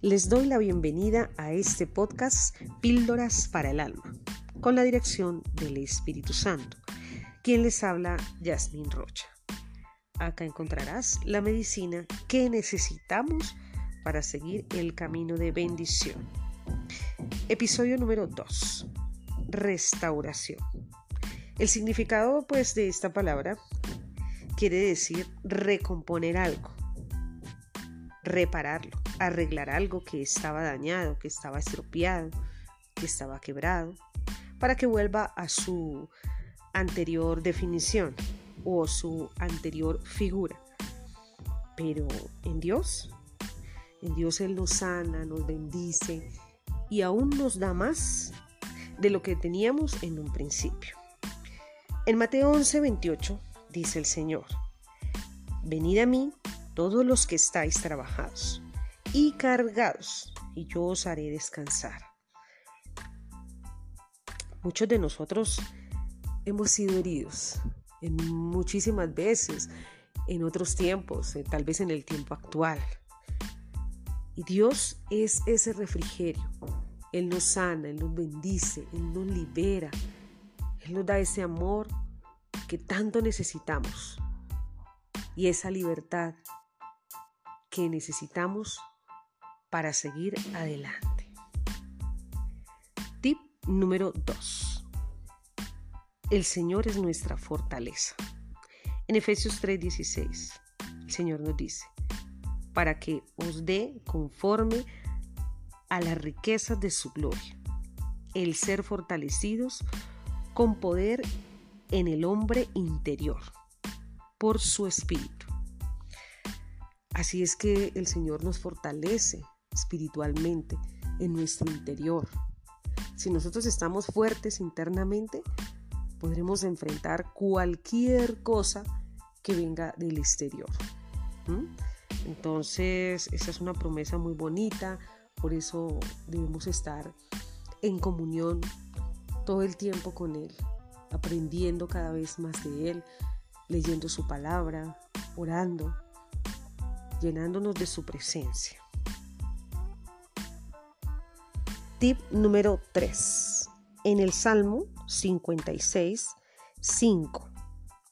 Les doy la bienvenida a este podcast Píldoras para el Alma, con la dirección del Espíritu Santo. Quien les habla, Yasmin Rocha. Acá encontrarás la medicina que necesitamos para seguir el camino de bendición. Episodio número 2. Restauración. El significado pues de esta palabra quiere decir recomponer algo, repararlo arreglar algo que estaba dañado, que estaba estropeado, que estaba quebrado, para que vuelva a su anterior definición o su anterior figura. Pero en Dios, en Dios Él nos sana, nos bendice y aún nos da más de lo que teníamos en un principio. En Mateo 11, 28 dice el Señor, Venid a mí todos los que estáis trabajados y cargados, y yo os haré descansar. Muchos de nosotros hemos sido heridos en muchísimas veces, en otros tiempos, eh, tal vez en el tiempo actual. Y Dios es ese refrigerio. Él nos sana, Él nos bendice, Él nos libera. Él nos da ese amor que tanto necesitamos y esa libertad que necesitamos para seguir adelante. Tip número 2. El Señor es nuestra fortaleza. En Efesios 3:16, el Señor nos dice, para que os dé conforme a las riquezas de su gloria, el ser fortalecidos con poder en el hombre interior, por su espíritu. Así es que el Señor nos fortalece espiritualmente, en nuestro interior. Si nosotros estamos fuertes internamente, podremos enfrentar cualquier cosa que venga del exterior. Entonces, esa es una promesa muy bonita, por eso debemos estar en comunión todo el tiempo con Él, aprendiendo cada vez más de Él, leyendo su palabra, orando, llenándonos de su presencia. Tip número 3. En el Salmo 56, 5,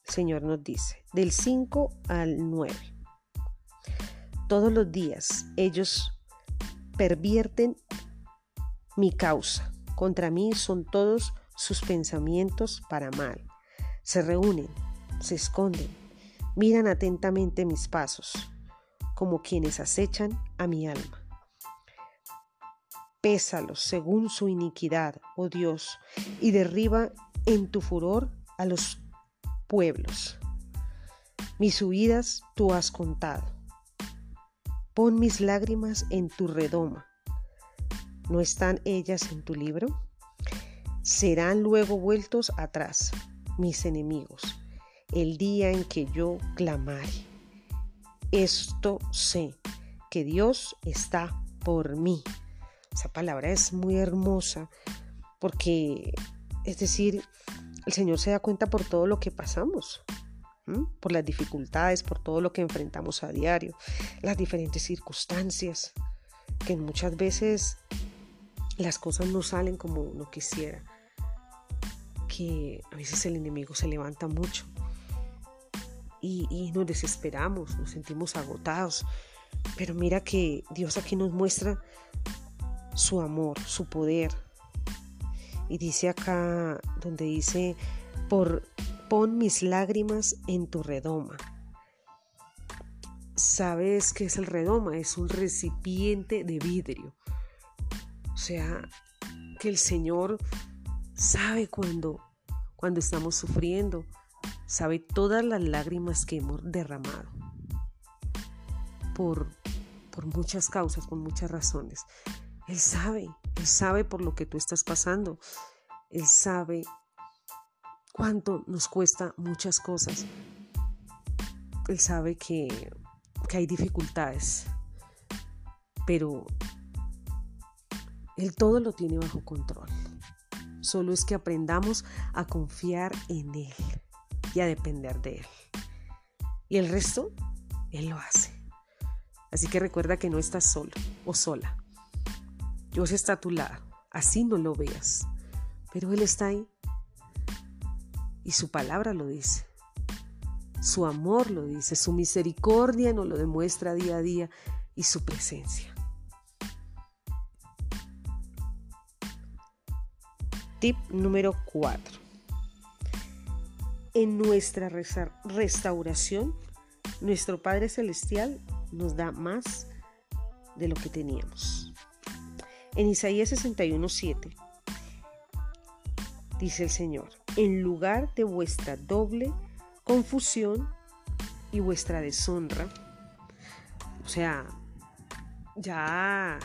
el Señor nos dice, del 5 al 9. Todos los días ellos pervierten mi causa. Contra mí son todos sus pensamientos para mal. Se reúnen, se esconden, miran atentamente mis pasos, como quienes acechan a mi alma pésalos según su iniquidad, oh Dios, y derriba en tu furor a los pueblos. Mis huidas tú has contado. Pon mis lágrimas en tu redoma. ¿No están ellas en tu libro? Serán luego vueltos atrás mis enemigos, el día en que yo clamare. Esto sé, que Dios está por mí. Esa palabra es muy hermosa porque, es decir, el Señor se da cuenta por todo lo que pasamos, por las dificultades, por todo lo que enfrentamos a diario, las diferentes circunstancias, que muchas veces las cosas no salen como uno quisiera, que a veces el enemigo se levanta mucho y, y nos desesperamos, nos sentimos agotados. Pero mira que Dios aquí nos muestra su amor, su poder. Y dice acá donde dice, por pon mis lágrimas en tu redoma. ¿Sabes qué es el redoma? Es un recipiente de vidrio. O sea, que el Señor sabe cuando, cuando estamos sufriendo, sabe todas las lágrimas que hemos derramado por, por muchas causas, por muchas razones. Él sabe, Él sabe por lo que tú estás pasando. Él sabe cuánto nos cuesta muchas cosas. Él sabe que, que hay dificultades, pero Él todo lo tiene bajo control. Solo es que aprendamos a confiar en Él y a depender de Él. Y el resto, Él lo hace. Así que recuerda que no estás solo o sola. Dios está a tu lado, así no lo veas, pero Él está ahí. Y su palabra lo dice. Su amor lo dice, su misericordia nos lo demuestra día a día y su presencia. Tip número 4. En nuestra restauración, nuestro Padre Celestial nos da más de lo que teníamos. En Isaías 61:7 dice el Señor, en lugar de vuestra doble confusión y vuestra deshonra, o sea, ya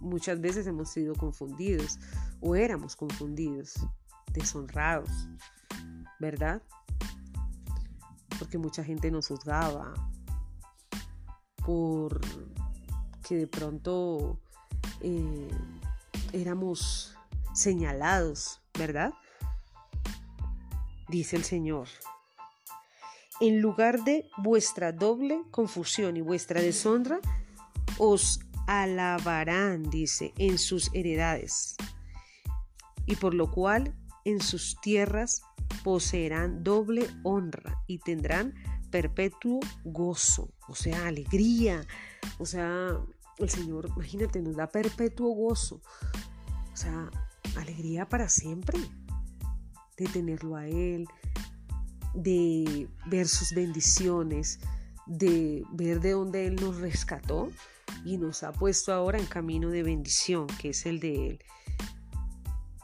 muchas veces hemos sido confundidos o éramos confundidos, deshonrados, ¿verdad? Porque mucha gente nos juzgaba por que de pronto eh, éramos señalados, ¿verdad? Dice el Señor, en lugar de vuestra doble confusión y vuestra deshonra, os alabarán, dice, en sus heredades y por lo cual en sus tierras poseerán doble honra y tendrán perpetuo gozo, o sea, alegría, o sea, el Señor, imagínate, nos da perpetuo gozo, o sea, alegría para siempre, de tenerlo a Él, de ver sus bendiciones, de ver de dónde Él nos rescató y nos ha puesto ahora en camino de bendición, que es el de Él.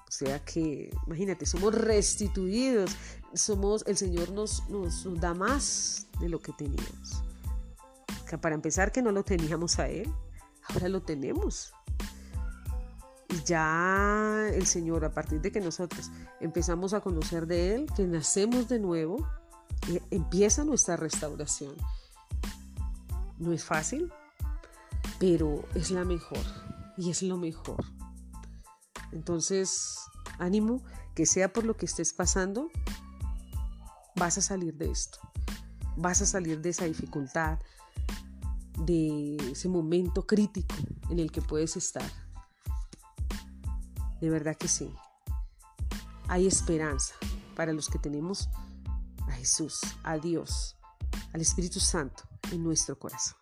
O sea que, imagínate, somos restituidos, somos, el Señor nos, nos, da más de lo que teníamos. Que para empezar que no lo teníamos a Él, ahora lo tenemos. Y ya el Señor, a partir de que nosotros empezamos a conocer de Él, que nacemos de nuevo, eh, empieza nuestra restauración. No es fácil, pero es la mejor y es lo mejor. Entonces, ánimo, que sea por lo que estés pasando, vas a salir de esto. Vas a salir de esa dificultad, ese momento crítico en el que puedes estar. De verdad que sí. Hay esperanza para los que tenemos a Jesús, a Dios, al Espíritu Santo en nuestro corazón.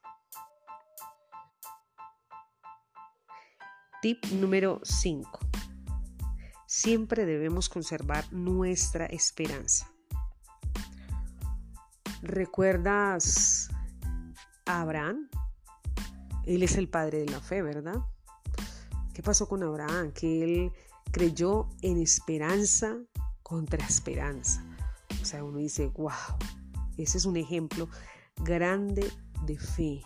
Tip número 5 siempre debemos conservar nuestra esperanza. ¿Recuerdas a Abraham? Él es el padre de la fe, ¿verdad? ¿Qué pasó con Abraham? Que él creyó en esperanza contra esperanza. O sea, uno dice, wow, ese es un ejemplo grande de fe.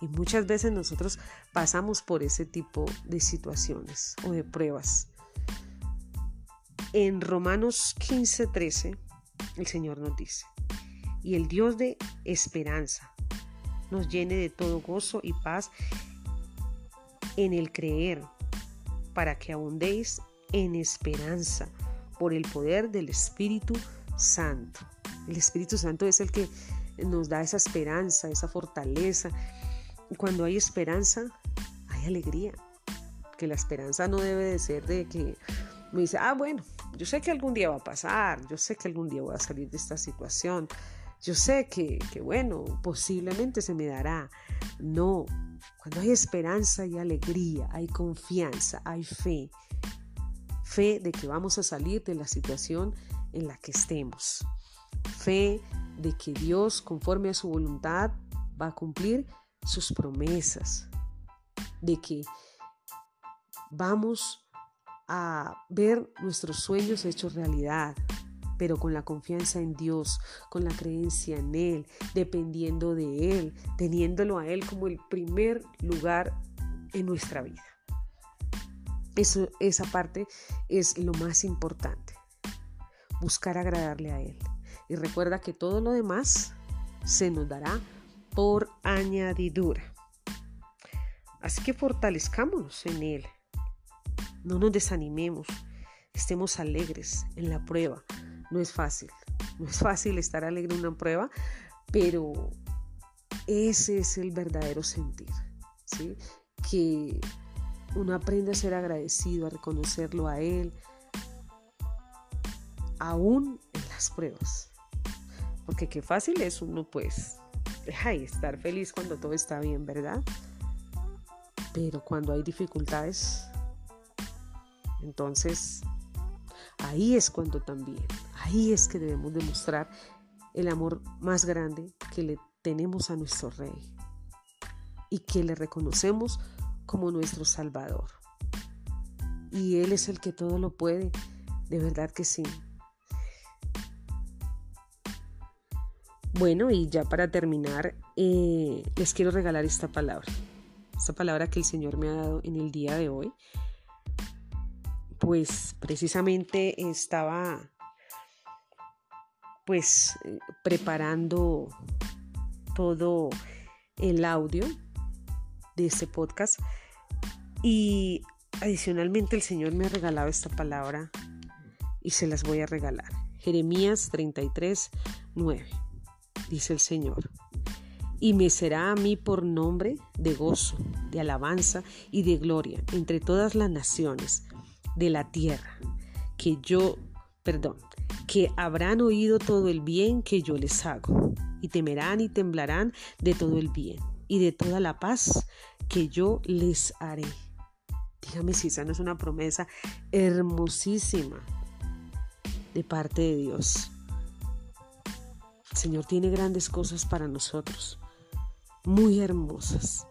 Y muchas veces nosotros pasamos por ese tipo de situaciones o de pruebas. En Romanos 15:13 el Señor nos dice, y el Dios de esperanza nos llene de todo gozo y paz en el creer, para que abundéis en esperanza por el poder del Espíritu Santo. El Espíritu Santo es el que nos da esa esperanza, esa fortaleza. Cuando hay esperanza, hay alegría. Que la esperanza no debe de ser de que me dice, ah, bueno, yo sé que algún día va a pasar, yo sé que algún día voy a salir de esta situación, yo sé que, que bueno, posiblemente se me dará. No, cuando hay esperanza y alegría, hay confianza, hay fe. Fe de que vamos a salir de la situación en la que estemos. Fe de que Dios, conforme a su voluntad, va a cumplir sus promesas. De que vamos a ver nuestros sueños hechos realidad, pero con la confianza en Dios, con la creencia en Él, dependiendo de Él, teniéndolo a Él como el primer lugar en nuestra vida. Eso, esa parte es lo más importante, buscar agradarle a Él. Y recuerda que todo lo demás se nos dará por añadidura. Así que fortalezcámonos en Él no nos desanimemos, estemos alegres en la prueba. No es fácil, no es fácil estar alegre en una prueba, pero Ese es el verdadero sentir, ¿sí? Que uno aprende a ser agradecido, a reconocerlo a Él, aún en las pruebas. Porque qué fácil es uno, pues, ay, estar feliz cuando todo está bien, ¿verdad? Pero cuando hay dificultades, entonces ahí es cuando también, ahí es que debemos demostrar el amor más grande que le tenemos a nuestro Rey y que le reconocemos como nuestro Salvador. Y Él es el que todo lo puede, de verdad que sí. Bueno, y ya para terminar, eh, les quiero regalar esta palabra, esta palabra que el Señor me ha dado en el día de hoy. Pues precisamente estaba pues eh, preparando todo el audio de este podcast y adicionalmente el Señor me ha regalado esta palabra y se las voy a regalar. Jeremías 33, 9, dice el Señor. Y me será a mí por nombre de gozo, de alabanza y de gloria entre todas las naciones de la tierra, que yo, perdón, que habrán oído todo el bien que yo les hago, y temerán y temblarán de todo el bien y de toda la paz que yo les haré. Dígame si esa no es una promesa hermosísima de parte de Dios. El Señor tiene grandes cosas para nosotros, muy hermosas.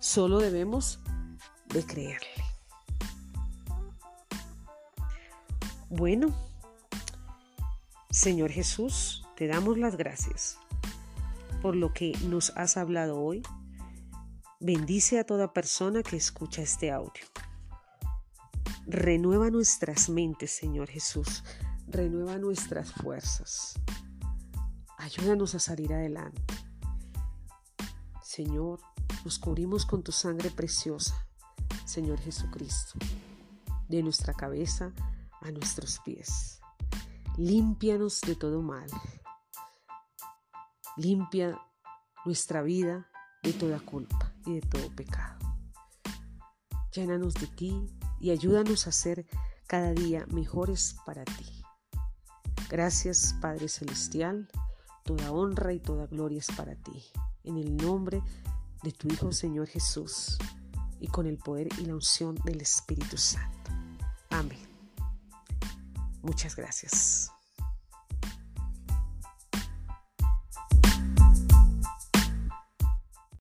Solo debemos de creerle. Bueno, Señor Jesús, te damos las gracias por lo que nos has hablado hoy. Bendice a toda persona que escucha este audio. Renueva nuestras mentes, Señor Jesús. Renueva nuestras fuerzas. Ayúdanos a salir adelante. Señor, nos cubrimos con tu sangre preciosa, Señor Jesucristo, de nuestra cabeza a nuestros pies. Límpianos de todo mal. Limpia nuestra vida de toda culpa y de todo pecado. Llénanos de ti y ayúdanos a ser cada día mejores para ti. Gracias Padre Celestial, toda honra y toda gloria es para ti. En el nombre de tu Hijo Señor Jesús y con el poder y la unción del Espíritu Santo. Amén. Muchas gracias.